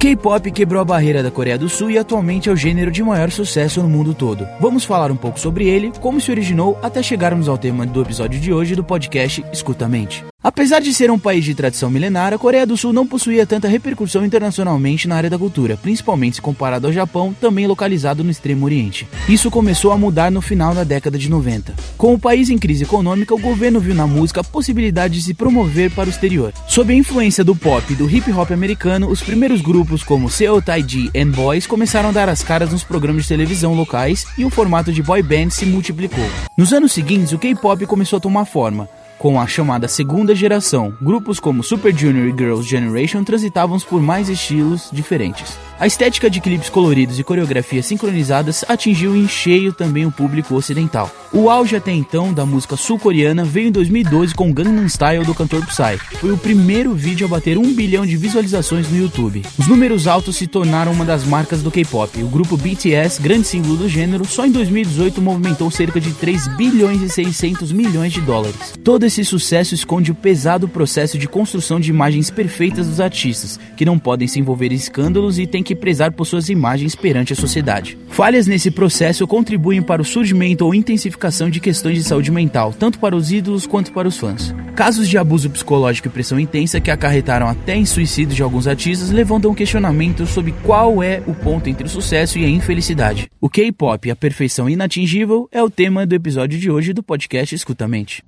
K-pop quebrou a barreira da Coreia do Sul e atualmente é o gênero de maior sucesso no mundo todo. Vamos falar um pouco sobre ele, como se originou, até chegarmos ao tema do episódio de hoje do podcast Escuta Mente. Apesar de ser um país de tradição milenar, a Coreia do Sul não possuía tanta repercussão internacionalmente na área da cultura, principalmente se comparado ao Japão, também localizado no Extremo Oriente. Isso começou a mudar no final da década de 90. Com o país em crise econômica, o governo viu na música a possibilidade de se promover para o exterior. Sob a influência do pop e do hip hop americano, os primeiros grupos como Seo Taiji and Boys começaram a dar as caras nos programas de televisão locais e o formato de boy band se multiplicou. Nos anos seguintes, o K-pop começou a tomar forma. Com a chamada segunda geração, grupos como Super Junior e Girls' Generation transitavam por mais estilos diferentes. A estética de clipes coloridos e coreografias sincronizadas atingiu em cheio também o público ocidental. O auge até então da música sul-coreana veio em 2012 com Gangnam Style do cantor Psy. Foi o primeiro vídeo a bater um bilhão de visualizações no YouTube. Os números altos se tornaram uma das marcas do K-pop. O grupo BTS, grande símbolo do gênero, só em 2018 movimentou cerca de 3 bilhões e 600 milhões de dólares. Todo esse sucesso esconde o pesado processo de construção de imagens perfeitas dos artistas, que não podem se envolver em escândalos e têm que prezar por suas imagens perante a sociedade. Falhas nesse processo contribuem para o surgimento ou intensificação de questões de saúde mental, tanto para os ídolos quanto para os fãs. Casos de abuso psicológico e pressão intensa que acarretaram até em suicídio de alguns artistas levantam questionamentos sobre qual é o ponto entre o sucesso e a infelicidade. O K-pop, a perfeição inatingível, é o tema do episódio de hoje do podcast Escutamente.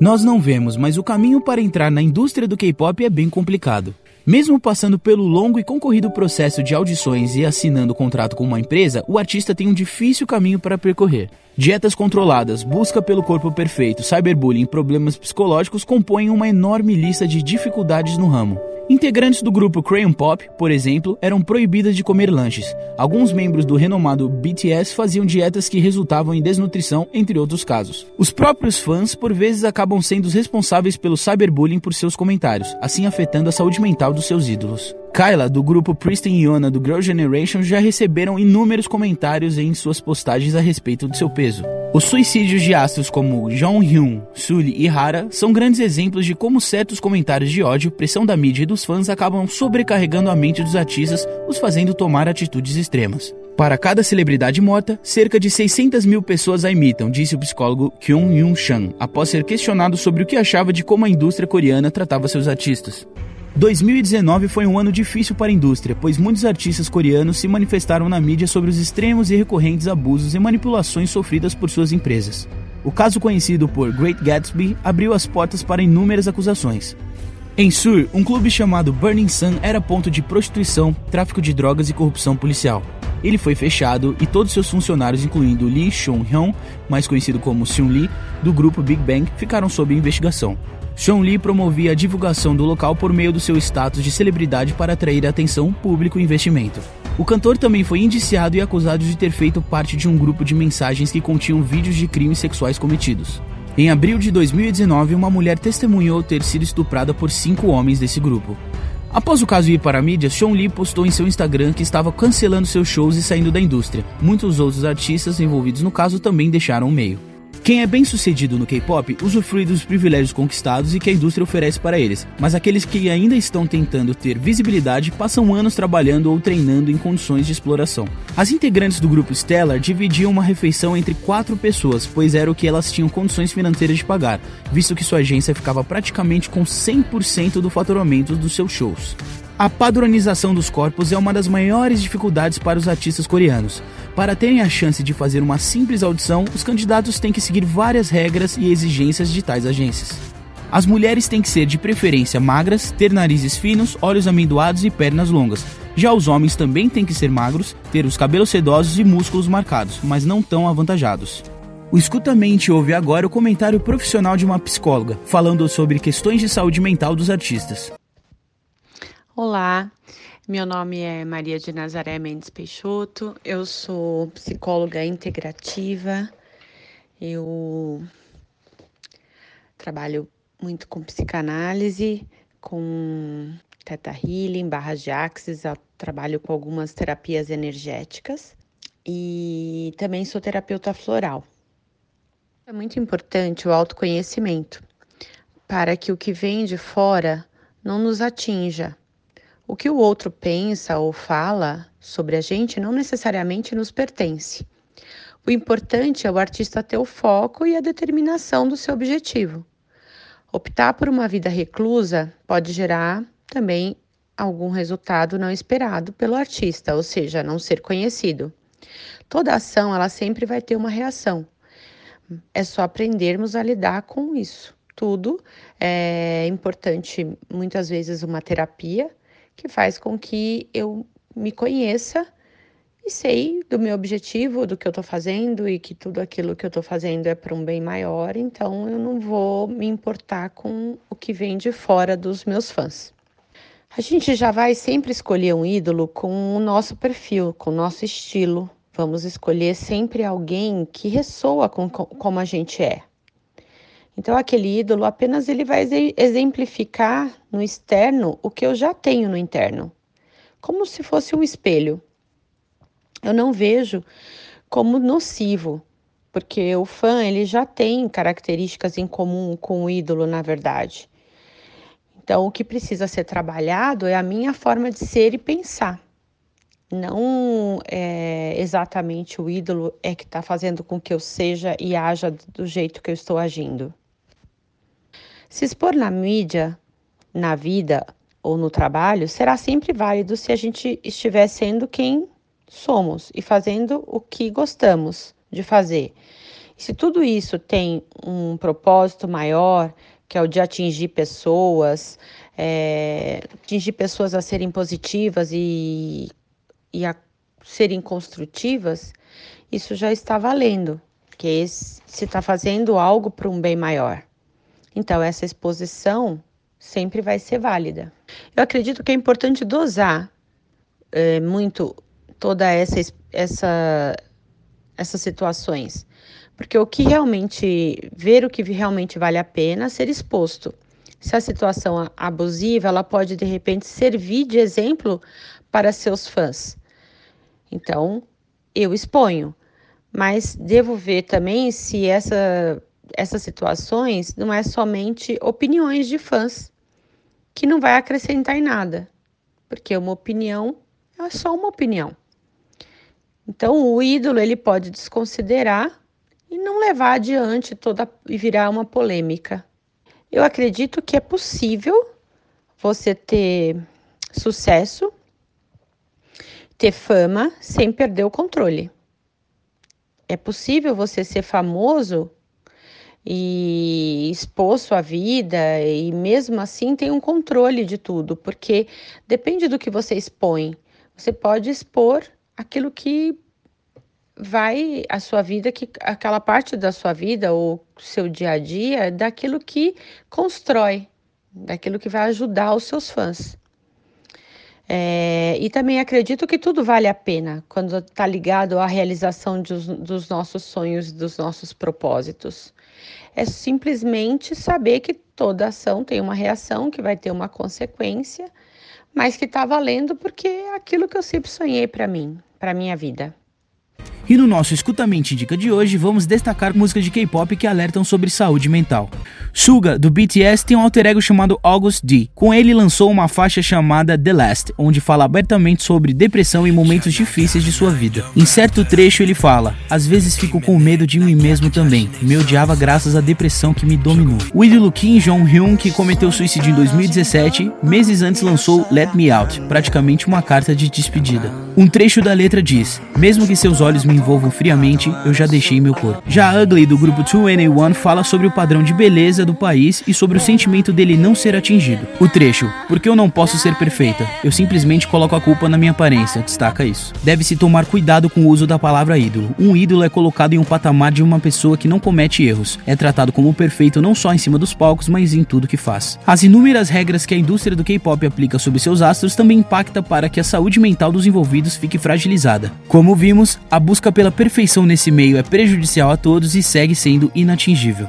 Nós não vemos, mas o caminho para entrar na indústria do K-pop é bem complicado. Mesmo passando pelo longo e concorrido processo de audições e assinando contrato com uma empresa, o artista tem um difícil caminho para percorrer. Dietas controladas, busca pelo corpo perfeito, cyberbullying e problemas psicológicos compõem uma enorme lista de dificuldades no ramo. Integrantes do grupo Crayon Pop, por exemplo, eram proibidas de comer lanches. Alguns membros do renomado BTS faziam dietas que resultavam em desnutrição, entre outros casos. Os próprios fãs, por vezes, acabam sendo os responsáveis pelo cyberbullying por seus comentários, assim afetando a saúde mental dos seus ídolos. Kyla, do grupo Pristin e Yona do Girl Generation, já receberam inúmeros comentários em suas postagens a respeito do seu peso. Os suicídios de astros como Jonghyun, Sully e Hara são grandes exemplos de como certos comentários de ódio, pressão da mídia e dos fãs acabam sobrecarregando a mente dos artistas, os fazendo tomar atitudes extremas. Para cada celebridade morta, cerca de 600 mil pessoas a imitam, disse o psicólogo Kyung Yun Chan, após ser questionado sobre o que achava de como a indústria coreana tratava seus artistas. 2019 foi um ano difícil para a indústria, pois muitos artistas coreanos se manifestaram na mídia sobre os extremos e recorrentes abusos e manipulações sofridas por suas empresas. O caso conhecido por Great Gatsby abriu as portas para inúmeras acusações. Em Sur, um clube chamado Burning Sun era ponto de prostituição, tráfico de drogas e corrupção policial. Ele foi fechado e todos seus funcionários, incluindo Lee Seung-hyun, mais conhecido como Seung Lee, do grupo Big Bang, ficaram sob investigação. Sean Lee promovia a divulgação do local por meio do seu status de celebridade para atrair atenção, público e investimento. O cantor também foi indiciado e acusado de ter feito parte de um grupo de mensagens que continham vídeos de crimes sexuais cometidos. Em abril de 2019, uma mulher testemunhou ter sido estuprada por cinco homens desse grupo. Após o caso ir para a mídia, Sean Lee postou em seu Instagram que estava cancelando seus shows e saindo da indústria. Muitos outros artistas envolvidos no caso também deixaram o meio. Quem é bem sucedido no K-pop usufrui dos privilégios conquistados e que a indústria oferece para eles, mas aqueles que ainda estão tentando ter visibilidade passam anos trabalhando ou treinando em condições de exploração. As integrantes do grupo Stellar dividiam uma refeição entre quatro pessoas, pois era o que elas tinham condições financeiras de pagar, visto que sua agência ficava praticamente com 100% do faturamento dos seus shows. A padronização dos corpos é uma das maiores dificuldades para os artistas coreanos. Para terem a chance de fazer uma simples audição, os candidatos têm que seguir várias regras e exigências de tais agências. As mulheres têm que ser de preferência magras, ter narizes finos, olhos amendoados e pernas longas. Já os homens também têm que ser magros, ter os cabelos sedosos e músculos marcados, mas não tão avantajados. O Escutamente ouve agora o comentário profissional de uma psicóloga, falando sobre questões de saúde mental dos artistas. Olá, meu nome é Maria de Nazaré Mendes Peixoto, eu sou psicóloga integrativa, eu trabalho muito com psicanálise, com teta healing, barras de axis, trabalho com algumas terapias energéticas e também sou terapeuta floral. É muito importante o autoconhecimento para que o que vem de fora não nos atinja O que o outro pensa ou fala sobre a gente não necessariamente nos pertence. O importante é o artista ter o foco e a determinação do seu objetivo. Optar por uma vida reclusa pode gerar também algum resultado não esperado pelo artista, ou seja, não ser conhecido. Toda ação ela sempre vai ter uma reação. É só aprendermos a lidar com isso. Tudo é importante, muitas vezes, uma terapia que faz com que eu me conheça e sei do meu objetivo, do que eu estou fazendo e que tudo aquilo que eu estou fazendo é para um bem maior, então eu não vou me importar com o que vem de fora dos meus fãs. A gente já vai sempre escolher um ídolo com o nosso perfil, com o nosso estilo. Vamos escolher sempre alguém que ressoa com, com como a gente é. Então aquele ídolo apenas ele vai exemplificar no externo o que eu já tenho no interno, como se fosse um espelho. Eu não vejo como nocivo, porque o fã ele já tem características em comum com o ídolo, na verdade. Então, o que precisa ser trabalhado é a minha forma de ser e pensar. Não é exatamente o ídolo é que está fazendo com que eu seja e haja do jeito que eu estou agindo. Se expor na mídia, na vida ou no trabalho será sempre válido se a gente estiver sendo quem somos e fazendo o que gostamos de fazer. Se tudo isso tem um propósito maior, que é o de atingir pessoas, é, atingir pessoas a serem positivas e, e a serem construtivas, isso já está valendo, que se está fazendo algo para um bem maior. Então, essa exposição sempre vai ser válida. Eu acredito que é importante dosar é, muito toda essa, essa essas situações porque o que realmente, ver o que realmente vale a pena ser exposto. Se a situação abusiva, ela pode de repente servir de exemplo para seus fãs. Então, eu exponho, mas devo ver também se essa, essas situações não é somente opiniões de fãs, que não vai acrescentar em nada, porque uma opinião é só uma opinião. Então, o ídolo ele pode desconsiderar e não levar adiante toda e virar uma polêmica. Eu acredito que é possível você ter sucesso, ter fama sem perder o controle. É possível você ser famoso e expor sua vida e mesmo assim ter um controle de tudo, porque depende do que você expõe. Você pode expor aquilo que vai a sua vida, que aquela parte da sua vida ou seu dia a dia, daquilo que constrói, daquilo que vai ajudar os seus fãs. É, e também acredito que tudo vale a pena quando está ligado à realização dos nossos sonhos, dos nossos propósitos. É simplesmente saber que toda ação tem uma reação, que vai ter uma consequência, mas que está valendo porque é aquilo que eu sempre sonhei para mim, para minha vida. E no nosso Escutamente Dica de hoje, vamos destacar músicas de K-pop que alertam sobre saúde mental. Suga, do BTS, tem um alter ego chamado August D. Com ele lançou uma faixa chamada The Last, onde fala abertamente sobre depressão e momentos difíceis de sua vida. Em certo trecho ele fala: Às vezes fico com medo de mim mesmo também. Me odiava graças à depressão que me dominou. O ídolo Kim Jong-hyun, que cometeu suicídio em 2017, meses antes lançou Let Me Out, praticamente uma carta de despedida. Um trecho da letra diz: Mesmo que seus olhos me envolvam friamente, eu já deixei meu corpo. Já Ugly, do grupo 2NE1, fala sobre o padrão de beleza do país e sobre o sentimento dele não ser atingido. O trecho, porque eu não posso ser perfeita, eu simplesmente coloco a culpa na minha aparência, destaca isso. Deve-se tomar cuidado com o uso da palavra ídolo. Um ídolo é colocado em um patamar de uma pessoa que não comete erros, é tratado como perfeito não só em cima dos palcos, mas em tudo que faz. As inúmeras regras que a indústria do K-pop aplica sobre seus astros também impacta para que a saúde mental dos envolvidos fique fragilizada. Como vimos, a busca pela perfeição nesse meio é prejudicial a todos e segue sendo inatingível.